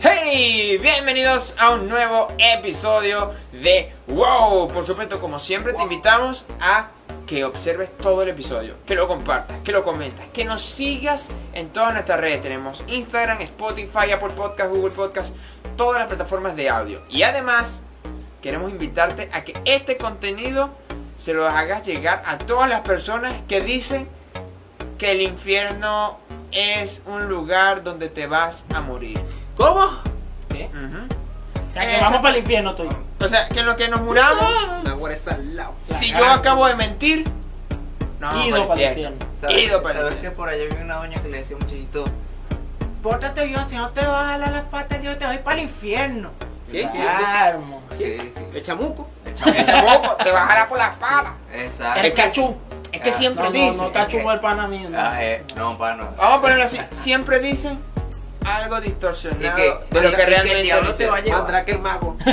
¡Hey! Bienvenidos a un nuevo episodio de WOW. Por supuesto, como siempre, te invitamos a que observes todo el episodio, que lo compartas, que lo comentas, que nos sigas en todas nuestras redes. Tenemos Instagram, Spotify, Apple Podcast, Google Podcast, todas las plataformas de audio. Y además, queremos invitarte a que este contenido se lo hagas llegar a todas las personas que dicen que el infierno es un lugar donde te vas a morir. ¿Cómo? ¿Qué? O sea, que Esa- vamos para el infierno tú. O sea, que en lo que nos muramos, Nahuara está al lado. si yo acabo de mentir, no, Ido para el infierno. ¿Sabes, Ido para el ¿sabes que infierno. por allá había una doña que le decía a un muchachito? Pórtate bien, si no te vas a jalar las patas, yo te voy para el infierno. ¿Qué? Claro, mo. Sí, sí. El chamuco. El chamuco te bajará por la espalda. Exacto. El cachú. Es que Ah, siempre No, no, dicen. no, cachú fue el pana mío. no. Ah, eh, no, pa, no. Vamos a ponerlo así. Siempre dicen algo distorsionado Y que- de lo y que realmente el diablo te va a llevar. Mandrake el mago.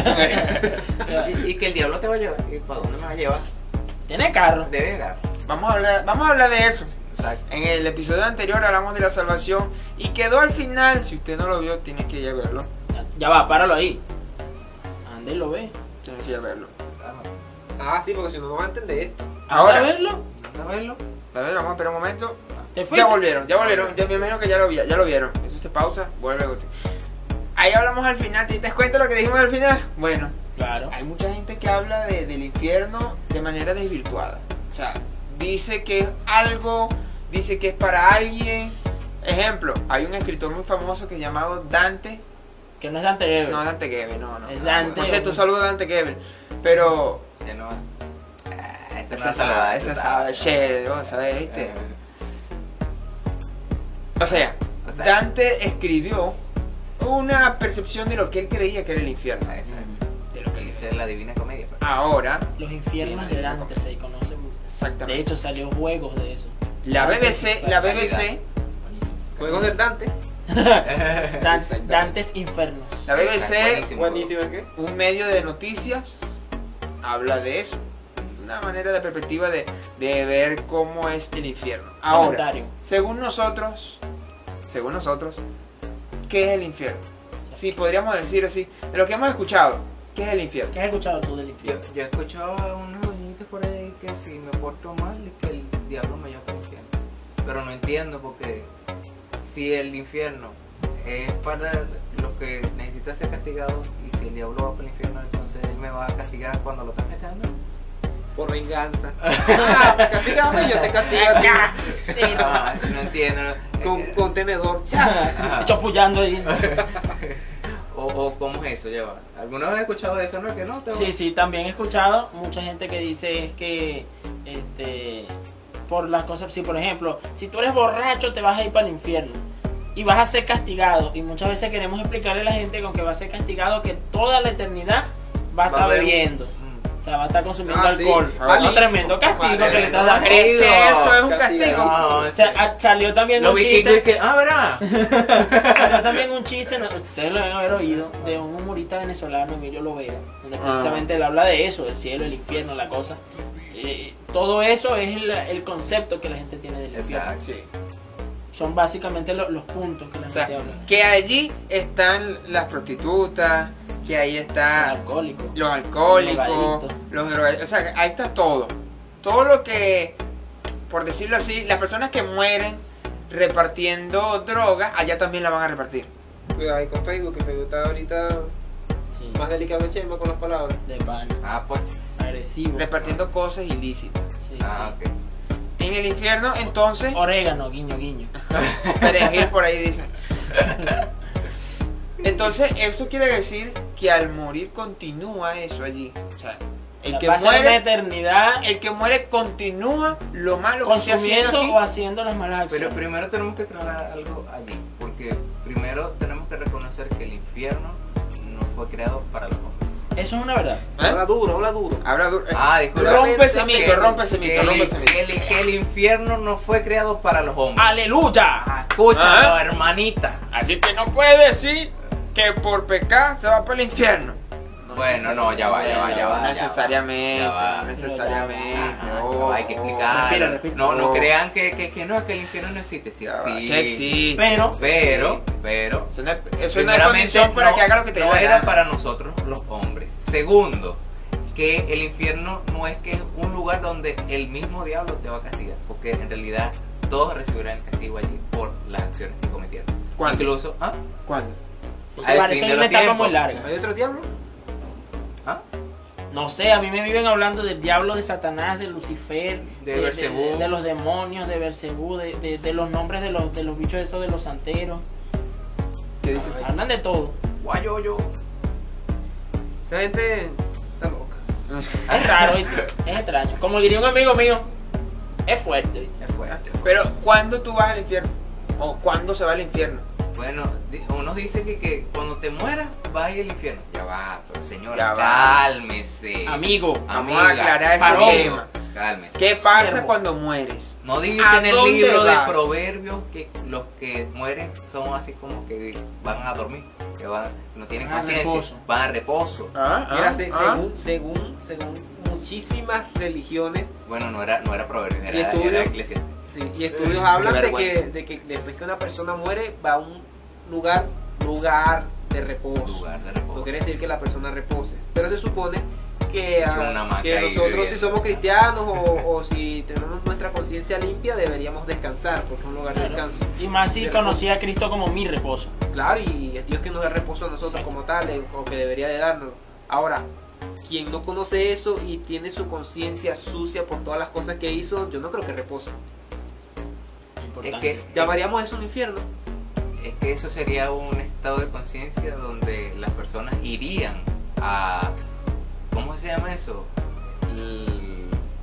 y, y que el diablo te va a llevar. ¿Y para dónde me va a llevar? Tiene carro. De llegar. Vamos a hablar, vamos a hablar de eso. Exacto. En el episodio anterior hablamos de la salvación y quedó al final. Si usted no lo vio, tiene que ir a verlo. Ya, ya va, páralo ahí. Ande lo ve. Tiene que ir a verlo. Ah, sí, porque si no, no va a entender esto. Ahora. ¿A verlo? ¿No verlo? A ver, vamos a esperar un momento. Ya volvieron, ya volvieron. Ya me imagino que ya lo, vi- ya lo vieron. Eso se pausa, vuelve. otro. Ahí hablamos al final. ¿Te das cuenta lo que dijimos al final? Bueno, Claro. hay mucha gente que habla de- del infierno de manera desvirtuada. O sea, dice que es algo, dice que es para alguien. Ejemplo, hay un escritor muy famoso que es llamado Dante. Que no es Dante Gebel. No, Dante Gebel, no, no. Es Dante. No sé, tu saludo Dante Gebel. Pero. Ya no. Ah, esa Esa no sabe, esa sabe, che, vos sabés, ¿viste? Eh, O sea, O sea- Dante escribió una percepción de lo que él creía que era el infierno. Exacto. De lo que Dice dice. la divina comedia. pues. Ahora, Los infiernos Sí, de Dante se conocen. De exactamente. hecho, salió juegos de eso. la BBC, la BBC, Buenísimo. Juegos del Dante. Dan- Exactamente. Dantes Infernos. la BBC, Buenísimo. Buenísimo, ¿qué? un medio de noticias, habla de eso. Una manera de perspectiva de, de ver cómo es el infierno. Ahora, Comentario. según nosotros, según nosotros, ¿qué es el infierno? Sí, podríamos decir así, de lo que hemos escuchado, ¿qué es el infierno? ¿Qué has escuchado tú del infierno? yo he escuchado a unos doñitos por ahí que si me porto mal es que el diablo me lleva para el infierno. Pero no entiendo porque si el infierno es para los que necesitan ser castigados y si el diablo va para el infierno entonces él me va a castigar cuando lo están castigando. Por venganza. Ah, me castigame y yo te castigo. Sí, Ah, no entiendo. no. Con, con tenedor. Chapullando ahí. o, o cómo es eso, lleva. ¿Alguna vez he escuchado eso? No, que no. te- Sí, sí, también he escuchado mucha gente que dice es que este por las cosas, si por ejemplo, si tú eres borracho te vas a ir para el infierno y vas a ser castigado y muchas veces queremos explicarle a la gente con que va a ser castigado que toda la eternidad va a estar bebiendo. O sea, va a estar consumiendo Ah, sí. alcohol. Malísimo. Un tremendo castigo que le estás dando. ¿Crees que eso es un Castigo. castigo? No, O sea, ah, salió también Los un y chiste, que, ah, verá. salió también un chiste, no, ustedes lo deben haber oído, de un humorista venezolano, Emilio Lovera, donde Ah. precisamente él habla de eso, el cielo, el infierno, la cosa. Eh, todo eso es el, el concepto que la gente tiene del infierno. Exacto. Sí. Son básicamente lo- los puntos que la O sea, gente habla. que allí están las prostitutas, que ahí Los está alcohólicos. los alcohólicos, drogadictos. los drogadictos, o sea, ahí está todo. Todo lo que, por decirlo así, las personas que mueren repartiendo droga, allá también la van a repartir. Cuidado ahí con Facebook, que Facebook está ahorita Sí, más delicado que Chema con las palabras. de pan, Ah, pues. agresivo. Repartiendo cosas ilícitas. Sí, Ah, sí. ok. En el infierno, entonces, Orégano, guiño, guiño. perejil por ahí dice. Entonces, eso quiere decir que al morir continúa eso allí. O sea, el que va a ser una muere, eternidad el que muere continúa lo malo que está haciendo consumiendo aquí. o haciendo las malas Pero acciones. primero tenemos que aclarar algo allí, porque primero tenemos que reconocer que el infierno no fue creado para los hombres. Eso es una verdad. ¿Eh? Habla duro, habla duro. Habla duro. Ah, disculpa. rompe ese Que- mito, rompe ese mito, el- rompe ese que mito. el, que el infierno no fue creado para los hombres. ¡Aleluya! Escúchalo, Ah. hermanita. Así que no puede decir que por pecar se va para el infierno. Bueno, no, ya va, ya va, ya va. No necesariamente, Ya va. no necesariamente. Oh, no, hay que explicar. Respira, respira. No, no crean que, que, que no, que el infierno no existe. Sí, sí. sí existe. Pero, Pero, pero. Eso no es, no primeramente, condición para no- que haga lo que te no dé la era para nosotros los hombres. Segundo, que el infierno no es que es un lugar donde el mismo diablo te va a castigar, porque en realidad todos recibirán el castigo allí por las acciones que cometieron. ¿Cuándo? Incluso, ¿ah? ¿Cuándo? Al parece fin de una etapa tiempos. muy larga. ¿Hay otro diablo? ¿Ah? No sé, a mí me viven hablando del diablo de Satanás, de Lucifer, De los demonios, de Bersebú, de, de- de los nombres de los, de los bichos esos de los santeros. ¿Qué dices? Hablan de todo. Guayoyo. Esa gente está loca. Es raro, ¿viste? es extraño. Como diría un amigo mío, es fuerte. ¿viste? Es fuerte. Pero, ¿cuándo tú vas al infierno? ¿O cuándo se va al infierno? Bueno, di- unos dicen que, que cuando te mueras vas a ir al infierno. Ya va, pero señora, Ya va. cálmese. Amigo, Vamos a aclarar este tema. Cálmese. ¿Qué pasa Siervo. cuando mueres? No dice ¿A en el libro vas? de proverbios que los que mueren son así como que van a dormir, que van, no tienen Van a conciencia, van a reposo. ¿Ah? Mira, ¿Ah? se- ¿Ah? según, según, según muchísimas religiones Bueno, no era, no era proverbios, ¿Y era, era eclesiástica. Sí, y estudios hablan de que, vergüenza. de que después que una persona muere va a un lugar, lugar de reposo. Lugar de No quiere decir que la persona repose, pero se supone que, ah, que nosotros si somos cristianos o, o si tenemos nuestra conciencia limpia deberíamos descansar porque es un lugar de descanso. Y más si conocía a Cristo como mi reposo. Claro, y es Dios que nos da reposo a nosotros Sí. como tales, o que debería de darnos. Ahora, quien no conoce eso y tiene su conciencia sucia por todas las cosas que hizo, yo no creo que repose. Importante. Es que, Llamaríamos eso un infierno. es que eso sería un estado de conciencia donde las personas irían a, ¿cómo se llama eso?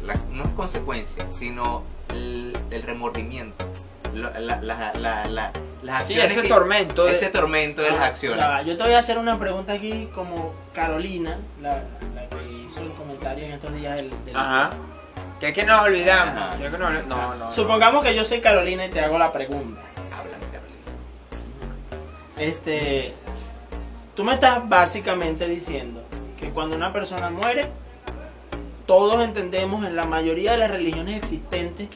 La- no es consecuencia, sino el, el remordimiento. La- la- la- la- las Sí, acciones ese que- tormento. de- ese tormento de las Ah, acciones. yo te voy a hacer una pregunta aquí como Carolina, la, la que hizo el comentario en estos días del... del- Ajá. Que es que nos olvidamos. Ajá. Que es que nos olvidamos. No, no. no. Supongamos que yo soy Carolina y te hago la pregunta. Háblame, Carolina. Este, tú me estás básicamente diciendo que cuando una persona muere, todos entendemos en la mayoría de las religiones existentes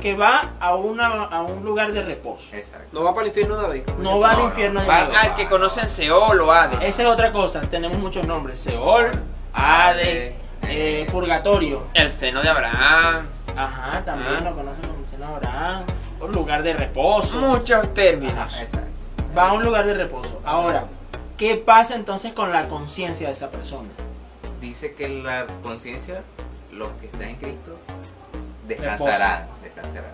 que va a, una, a un lugar de reposo. Exacto. No va para el infierno David. No va al No, no, infierno. va de Va al que conocen Seol o Hades. Esa es otra cosa, tenemos muchos nombres. Seol, Hades, eh, Purgatorio. El seno de Abraham. Ajá, también Ah. lo conocen como seno de Abraham. Un lugar de reposo. Muchos términos. Ajá, exacto. Va a un lugar de reposo. Ahora, ¿qué pasa entonces con la conciencia de esa persona? Dice que la conciencia, los que están en Cristo, descansarán, descansarán.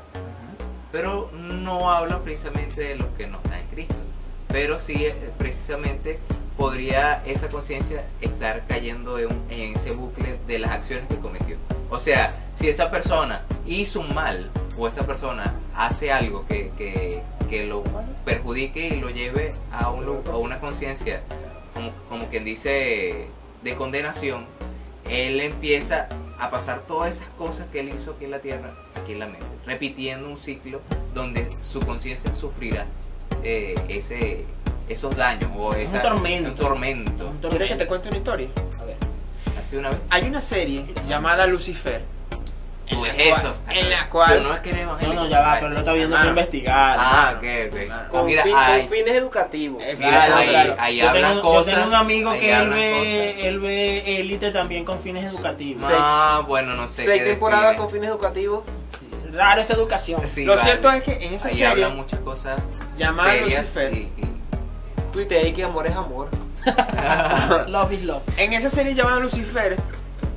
Pero no habla precisamente de los que no están en Cristo. Pero sí, eh, precisamente, podría esa conciencia estar cayendo en, ese bucle de las acciones que cometió. O sea, si esa persona hizo un mal o esa persona hace algo que, que, que lo perjudique y lo lleve a, un a una conciencia, como, como quien dice, de condenación, él empieza a pasar todas esas cosas que él hizo aquí en la tierra, aquí en la mente, repitiendo un ciclo donde su conciencia sufrirá eh, ese, esos daños o esa, tormento. un tormento. Un ¿Quieres que te tormento. cuente una historia? A ver. Así una vez. Hay una serie llamada Lucifer. Tú la ves cual- eso. En la cual. No es que eres No, ya va, pero lo está viendo que hermano. investigar. Ah, ok, ok. Con, Mira, fin- hay- con fines educativos. Eh, Mira, Claro, ahí, claro. ahí yo hablan tengo, cosas. Yo tengo un amigo que él ve, cosas. él ve élite también con fines educativos. Ah, bueno, no sé. Seis temporadas con fines educativos. Raro esa educación. Sí, Lo vale. cierto es que en esa Ahí serie. hablan muchas cosas llamada serias Lucifer. y- y- Tuite ahí que amor es amor. Love is love. En esa serie llamada Lucifer,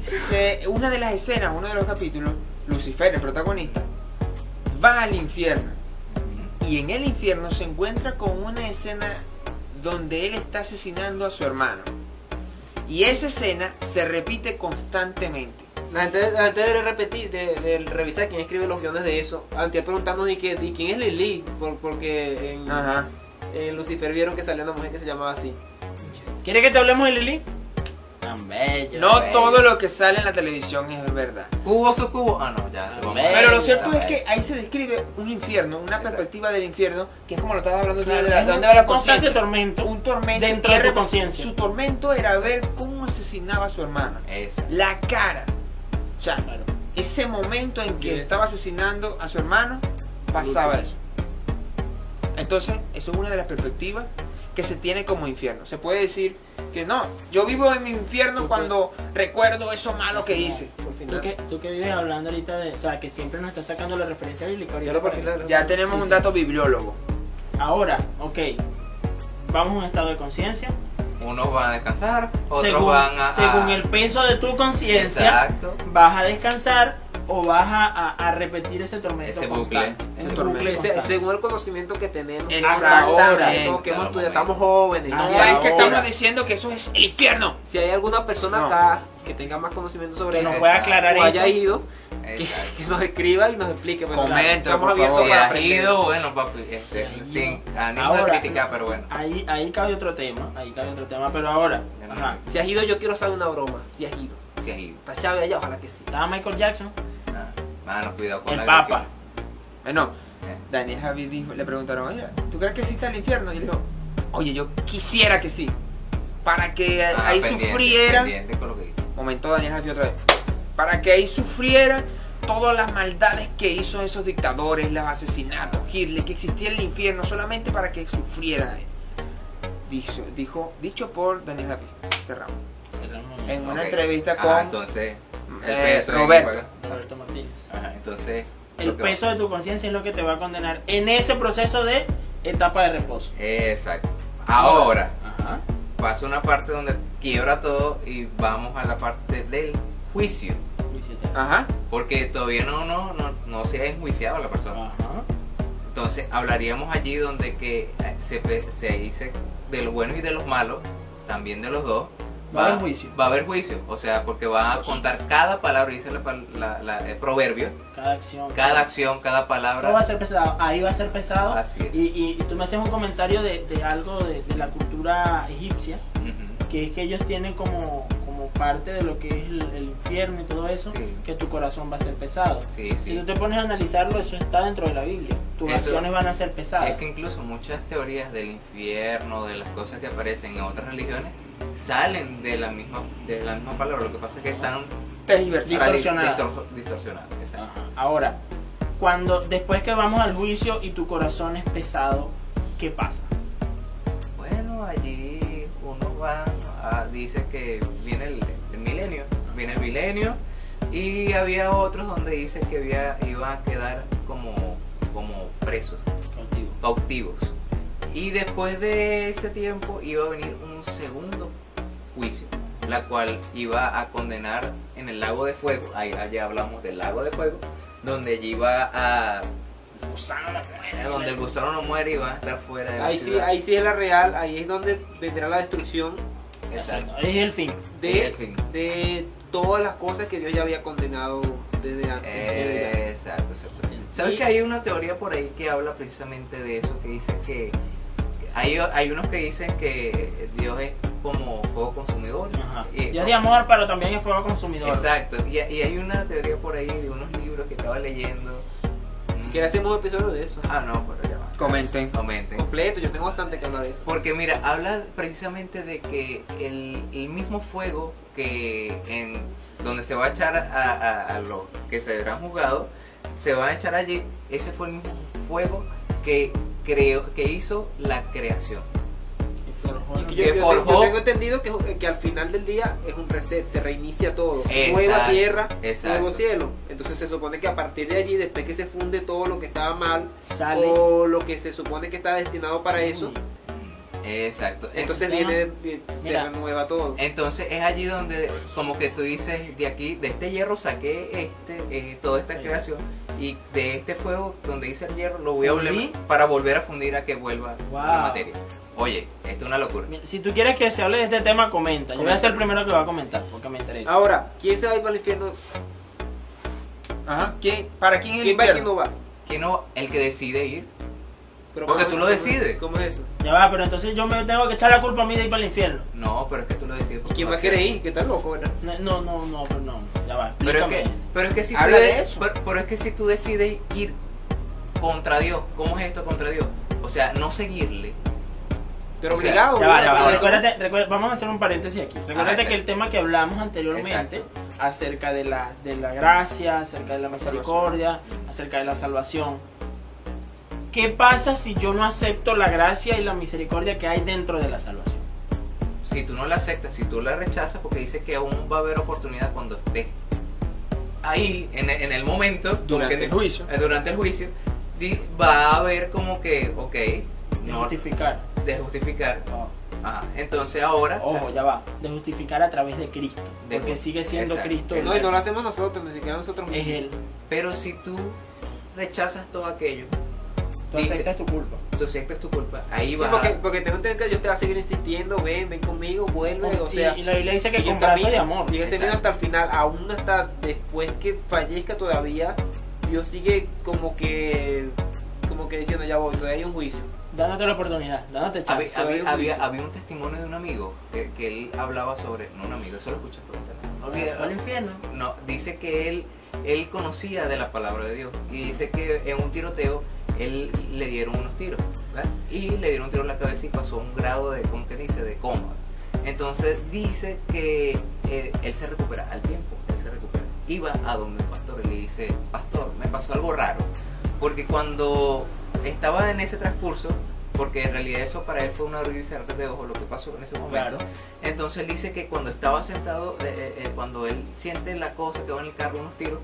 se- una de las escenas, uno de los capítulos, Lucifer, el protagonista, va al infierno. Y en el infierno se encuentra con una escena donde él está asesinando a su hermano. Y esa escena se repite constantemente. La gente, la gente debe repetir, de, de revisar quién escribe los guiones de eso. Antes preguntarnos de, que, de quién es Lily, por, porque en, Ajá. En Lucifer vieron que salió una mujer que se llamaba así. ¿Quiere que te hablemos de Lili? Tan bello. No bello. todo lo que sale en la televisión es verdad. ¿Cubo su cubo? Ah, no, ya. Bello. Pero lo cierto es que ahí se describe un infierno, una Exacto. perspectiva del infierno, que es como lo estabas hablando tú, de, la- de dónde va la conciencia. tormento. Un tormento. dentro que de tu conciencia. Su tormento era ver cómo asesinaba a su hermano. Esa. La cara. O sea, Claro. ese momento en que Yes. estaba asesinando a su hermano, pasaba eso. Entonces, eso es una de las perspectivas que se tiene como infierno. Se puede decir que no, yo vivo en mi infierno cuando recuerdo eso malo que hice. Tú que, tú que vives hablando ahorita de, o sea, que siempre nos estás sacando la referencia bíblica. ahorita Ya tenemos Sí, un sí. dato bibliólogo. Ahora, ok, vamos a un estado de conciencia. Unos van a descansar, otros Según, van a. según el peso de tu conciencia, Exacto. vas a descansar o vas a, a- a repetir ese tormento Ese bucle. Ese Ese tormento. bucle Ese- constante. según el conocimiento que tenemos Exactamente. hasta ahora, que hemos estudiado, estamos jóvenes. Ah, No Si ya, es hay- que estamos diciendo que eso es el infierno. Si hay alguna persona No. acá que tenga más conocimiento sobre que nos eso, pueda aclarar o haya esto. ido, que, que nos escriba y nos explique. Bueno, Coméntalo, estamos por abiertos favor. Si para ido, bueno, papi, este, Sí, sin ánimo de criticar, pero bueno. Ahí, ahí cabe otro tema, ahí cabe otro tema, pero ahora, ajá, Si has ido, yo quiero saber una broma. Si has ido. Si has ido. Está Chávez allá, ojalá que sí. estaba Michael Jackson, Ah, Mano, cuidado con el la Papa. Bueno, Eh, Daniel Javi dijo, le preguntaron, oye, ¿tú crees que existe el infierno? Y él dijo, oye, yo quisiera que sí. Para que ah, ahí pendiente, sufriera. pendiente con lo que dice. Momento Daniel Javi otra vez. Para que ahí sufriera todas las maldades que hizo esos dictadores, los asesinatos, Hitler, que existía el infierno solamente para que sufriera. Dijo, dijo, dicho por Daniel Javi. Cerramos. Cerramos. En una entrevista Ah, con entonces, el eh, peso de Roberto. Martínez. Ajá, entonces. El peso de tu conciencia es lo que te va a condenar en ese proceso de etapa de reposo. Exacto. Ahora, Ajá. pasa una parte donde quiebra todo y vamos a la parte del juicio. Ajá. Porque todavía no, no, no, no se ha enjuiciado la persona. Ajá. Entonces hablaríamos allí donde que eh, se, se dice de los buenos y de los malos, también de los dos. Va a haber juicio. Va a haber juicio, o sea, porque va a contar cada palabra, dice la, la- la- el proverbio, Cada acción. cada acción, cada palabra. Todo va a ser pesado. Ahí va a ser pesado. Así es. Y, y- y tú me haces un comentario de, de algo de, de la cultura egipcia, que es que ellos tienen como, como parte de lo que es el, el infierno y todo eso, Sí. que tu corazón va a ser pesado. Sí, Si sí. tú te pones a analizarlo, eso está dentro de la Biblia. Tus Eso- acciones van a ser pesadas. Es que incluso muchas teorías del infierno, de las cosas que aparecen en otras religiones, salen de la misma, de la misma palabra. Lo que pasa es que están. Distorsionadas. distor- distorsionadas. Ahora, cuando después que vamos al juicio y tu corazón es pesado, ¿qué pasa? Bueno, allí uno va, a- dice que viene el, el milenio, viene el milenio y había otros donde dice que había, iban a quedar como, como presos, Contigo. cautivos. Y después de ese tiempo iba a venir un segundo juicio, la cual iba a condenar en el lago de fuego, ahí allá hablamos del lago de fuego, donde allí iba a... Donde el gusano no muere y va a estar fuera de la Ahí sí, ciudad. ahí sí es la real, ahí es donde vendrá la destrucción Exacto. Exacto. Es el fin. de, El fin. de todas las cosas que Dios ya había condenado desde antes. Eh, Exacto, exacto. ¿Sabes Y- que hay una teoría por ahí que habla precisamente de eso? Que dice que hay, hay unos que dicen que Dios es como fuego consumidor. Ajá. Y- Dios de amor, pero también es fuego consumidor. Exacto. Y, y hay una teoría por ahí de unos libros que estaba leyendo. Si quieres hacemos un episodio de eso. Ah, no, pero ya va. Comenten. Comenten. Completo, yo tengo bastante que hablar de eso. Porque mira, habla precisamente de que el, el mismo fuego que en donde se va a echar a, a, a los que se habrán juzgado, se van a echar allí, ese fue el mismo fuego que creó, que hizo la creación. Yo, Que yo- forjó- yo tengo entendido que, que al final del día es un reset, se reinicia todo. Exacto, Nueva tierra, exacto. nuevo cielo. Entonces se supone que a partir de allí, después que se funde todo lo que estaba mal Sale. o lo que se supone que está destinado para eso, Exacto. entonces viene, vi- se renueva todo. Entonces es allí donde como que tú dices, de aquí, de este hierro saqué este, eh, toda esta Sí. creación y de este fuego donde dice el hierro lo voy a volver para volver a fundir a que vuelva Wow. la materia. Oye, esto es una locura. Si tú quieres que se hable de este tema, comenta. Yo voy a ser el primero que va a comentar, porque me interesa. Ahora, ¿quién se va a ir para el infierno? Ajá. ¿Quién, ¿Para quién es el ¿Quién va y quién no va? que no el que decide ir Pero Porque ¿cómo- tú lo decides. ¿Cómo es eso? Ya va, pero entonces yo me tengo que echar la culpa a mí de ir para el infierno. No, pero es que tú lo decides. ¿Quién va a querer ir? Que está loco, ¿verdad? No, no, no, pero no, ya va, Pero es, que, pero es que si tú Habla de de- eso. Pero, pero es que si tú decides ir contra Dios, ¿cómo es esto contra Dios? O sea, no seguirle. Pero O sea, obligado. Ya va, ya va, recuérdate, recuérdate- vamos a hacer un paréntesis aquí. Recuérdate exacto. que el tema que hablamos anteriormente acerca de la, de la gracia, acerca de la misericordia, acerca de la salvación. ¿Qué pasa si yo no acepto la gracia y la misericordia que hay dentro de la salvación? Si tú no la aceptas, si tú la rechazas, porque dice que aún va a haber oportunidad cuando estés ahí, en, el- en el momento, como Durante el juicio. eh, durante el juicio, di- va a haber como que, ok, De no justificar. de justificar. Ajá, entonces ahora, ojo, ya va. De justificar a través de Cristo. De Porque ju- sigue siendo exacto, Cristo. No, y no lo hacemos nosotros, ni siquiera nosotros Es mismos. Él. pero si tú rechazas todo aquello, Tú Dice- aceptas tu culpa. tú aceptas tu culpa, ahí Sí, va porque, porque tengo que Dios te va a seguir insistiendo, ven, ven conmigo, vuelve, o Y- sea... y, la Biblia dice que sigue con camino, de amor. Sigue seguiendo hasta el final, aún hasta después que fallezca todavía, Dios sigue como que como que diciendo ya voy, todavía hay un juicio. Dándote la oportunidad, dándote Había, chance. había- Había un había- un testimonio de un amigo que, que él hablaba sobre, no un amigo, eso lo escuché por internet. Olvida- Al infierno. no, dice que él, él conocía de la palabra de Dios y dice que en un tiroteo él le dieron unos tiros ¿verdad? y le dieron un tiro en la cabeza y pasó un grado de, ¿cómo que dice? De coma. Entonces dice que eh, él se recupera al tiempo, él se recupera. Iba a donde el pastor y le dice, pastor, me pasó algo raro, porque cuando estaba en ese transcurso, porque en realidad eso para él fue un abrir y cerrar de ojos lo que pasó en ese momento. Claro. Entonces él dice que cuando estaba sentado, eh, eh, eh, cuando él siente la cosa que va en el carro, unos tiros,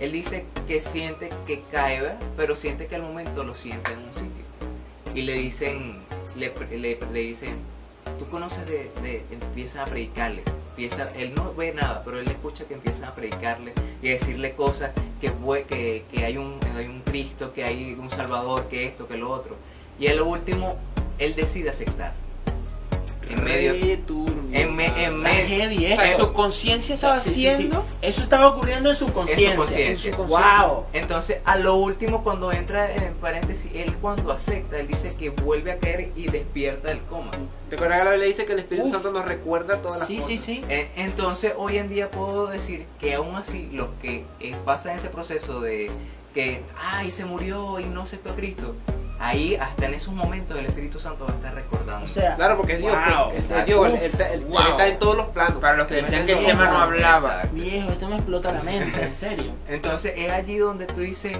él dice que siente que cae, pero siente que al momento lo siente en un sitio. Y le dicen, le, le, le dicen, tú conoces de, de- empiezan a predicarle. Empieza, él no ve nada, pero él escucha que empiezan a predicarle y a decirle cosas que, que, que hay, un, hay un Cristo, que hay un Salvador, que esto, que lo otro. Y a lo último, él decide aceptar. En medio, Heavy, O ¿eh? sea, su conciencia estaba Sí, sí, sí. haciendo. Eso estaba ocurriendo en su conciencia. conciencia. En su- Wow. Entonces, a lo último, cuando entra en paréntesis, él cuando acepta, él dice que vuelve a caer y despierta del coma. Recuerda que la Biblia dice que el Espíritu Uf. Santo nos recuerda todas las Sí, cosas. sí, sí. Eh, Entonces, hoy en día puedo decir que aún así, los que pasan ese proceso de que, ay, se murió y no aceptó a Cristo, ahí, hasta en esos momentos, el Espíritu Santo va a estar recordando. O sea, Claro, porque es Dios, Wow. pues, es Exacto. Dios, él, está- él- él Wow. está en todos los planos. Para los que decían que Chema no hablaba. Exacto. viejo, esto me explota la mente, en serio. Entonces, es allí donde tú dices,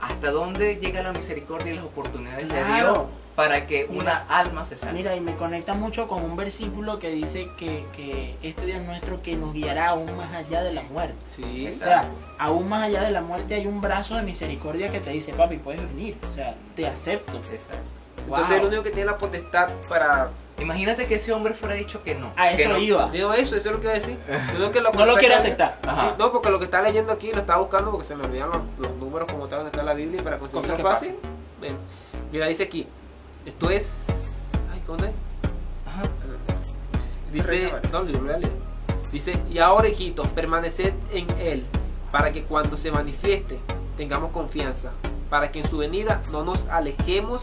hasta dónde llega la misericordia y las oportunidades de Dios Claro. Para que Mira. una alma se salve. Mira, y me conecta mucho con un versículo que dice que, que este Dios nuestro que nos guiará aún más allá de la muerte. Sí, O sea, aún más allá de la muerte hay un brazo de misericordia que te dice, papi, puedes venir. O sea, te acepto. Exacto. entonces Wow. el único que tiene la potestad para... Imagínate que ese hombre fuera dicho que no. A eso no. iba. Digo eso, eso es lo que iba a decir. Yo que No lo quiere aceptar. Sí, Ajá. no, porque lo que está leyendo aquí lo estaba buscando porque se me olvidan los, los números como tal donde está la Biblia y para conseguirlo fácil. Ven, mira, dice aquí, esto es... Ay, ¿dónde? es? Ajá. Dice, no. Dice, y ahora hijitos, permaneced en él, para que cuando se manifieste tengamos confianza, para que en su venida no nos alejemos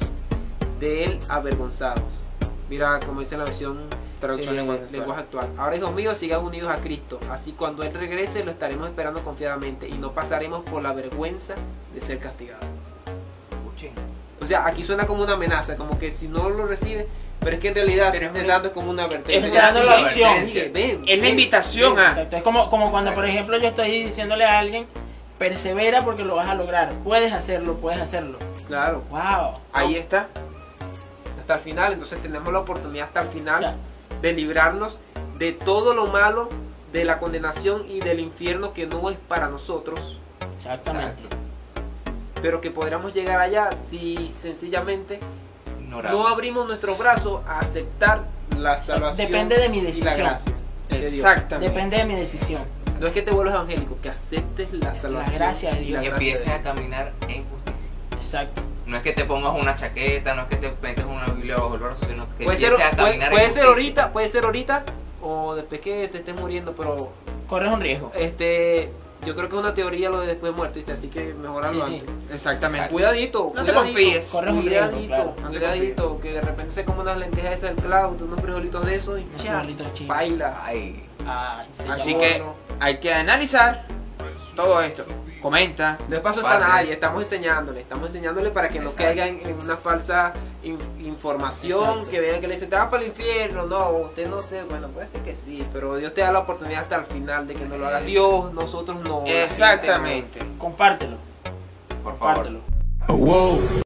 de él avergonzados. Mira, como dice la versión Traducción eh, lenguaje actual. lenguaje actual. Ahora, hijos míos, sigan unidos a Cristo. Así cuando Él regrese, lo estaremos esperando confiadamente y no pasaremos por la vergüenza de ser castigados. Sea, aquí suena como una amenaza, como que si no lo recibe, pero es que en realidad Pero es es una- dando como una advertencia. es dando la Es invitación ven. a. Exacto. Es como, como cuando, por ejemplo, yo estoy diciéndole a alguien, persevera porque lo vas a lograr. Puedes hacerlo, puedes hacerlo. Claro, Wow. Ahí está. hasta el final, entonces tenemos la oportunidad hasta el O final sea, de librarnos de todo lo malo, de la condenación y del infierno que no es para nosotros, exactamente. Exacto. Pero que podríamos llegar allá si sencillamente Ignorado. no abrimos nuestros brazos a aceptar la salvación. Depende de mi la decisión. de. Exactamente. Depende de mi decisión. No es que te vuelvas evangélico, que aceptes la salvación. gracia de y Dios. la y empieces a caminar en justicia. Exacto. No es que te pongas una chaqueta, no es que te metes una Biblia bajo el brazo, sino que Puede ser, empieces a puede, caminar puede en ser justicia. ahorita, puede ser ahorita o después que te estés muriendo, pero Corres un riesgo. este yo creo que es una teoría lo de después de muerto, ¿viste? así que mejorarlo Sí, sí. antes. Exactamente. Cuidadito, No te cuidadito, confíes. Corres un riesgo, cuidadito, claro. No cuidadito, que de repente se come unas lentejas esas del cloud, unos frijolitos de esos y Unos ya, frijolitos baila. Ay, Así que hay que analizar todo esto. Comenta. No es paso a Parte. nadie, estamos enseñándole, estamos enseñándole para que no Exacto. caigan en una falsa in- información, Exacto. que vean que le dicen, te vas para el infierno, no, usted no sé, bueno, puede ser que sí, pero Dios te da la oportunidad hasta el final de que no lo haga Dios, nosotros no. la gente no. Exactamente. Compártelo. por favor. Compártelo.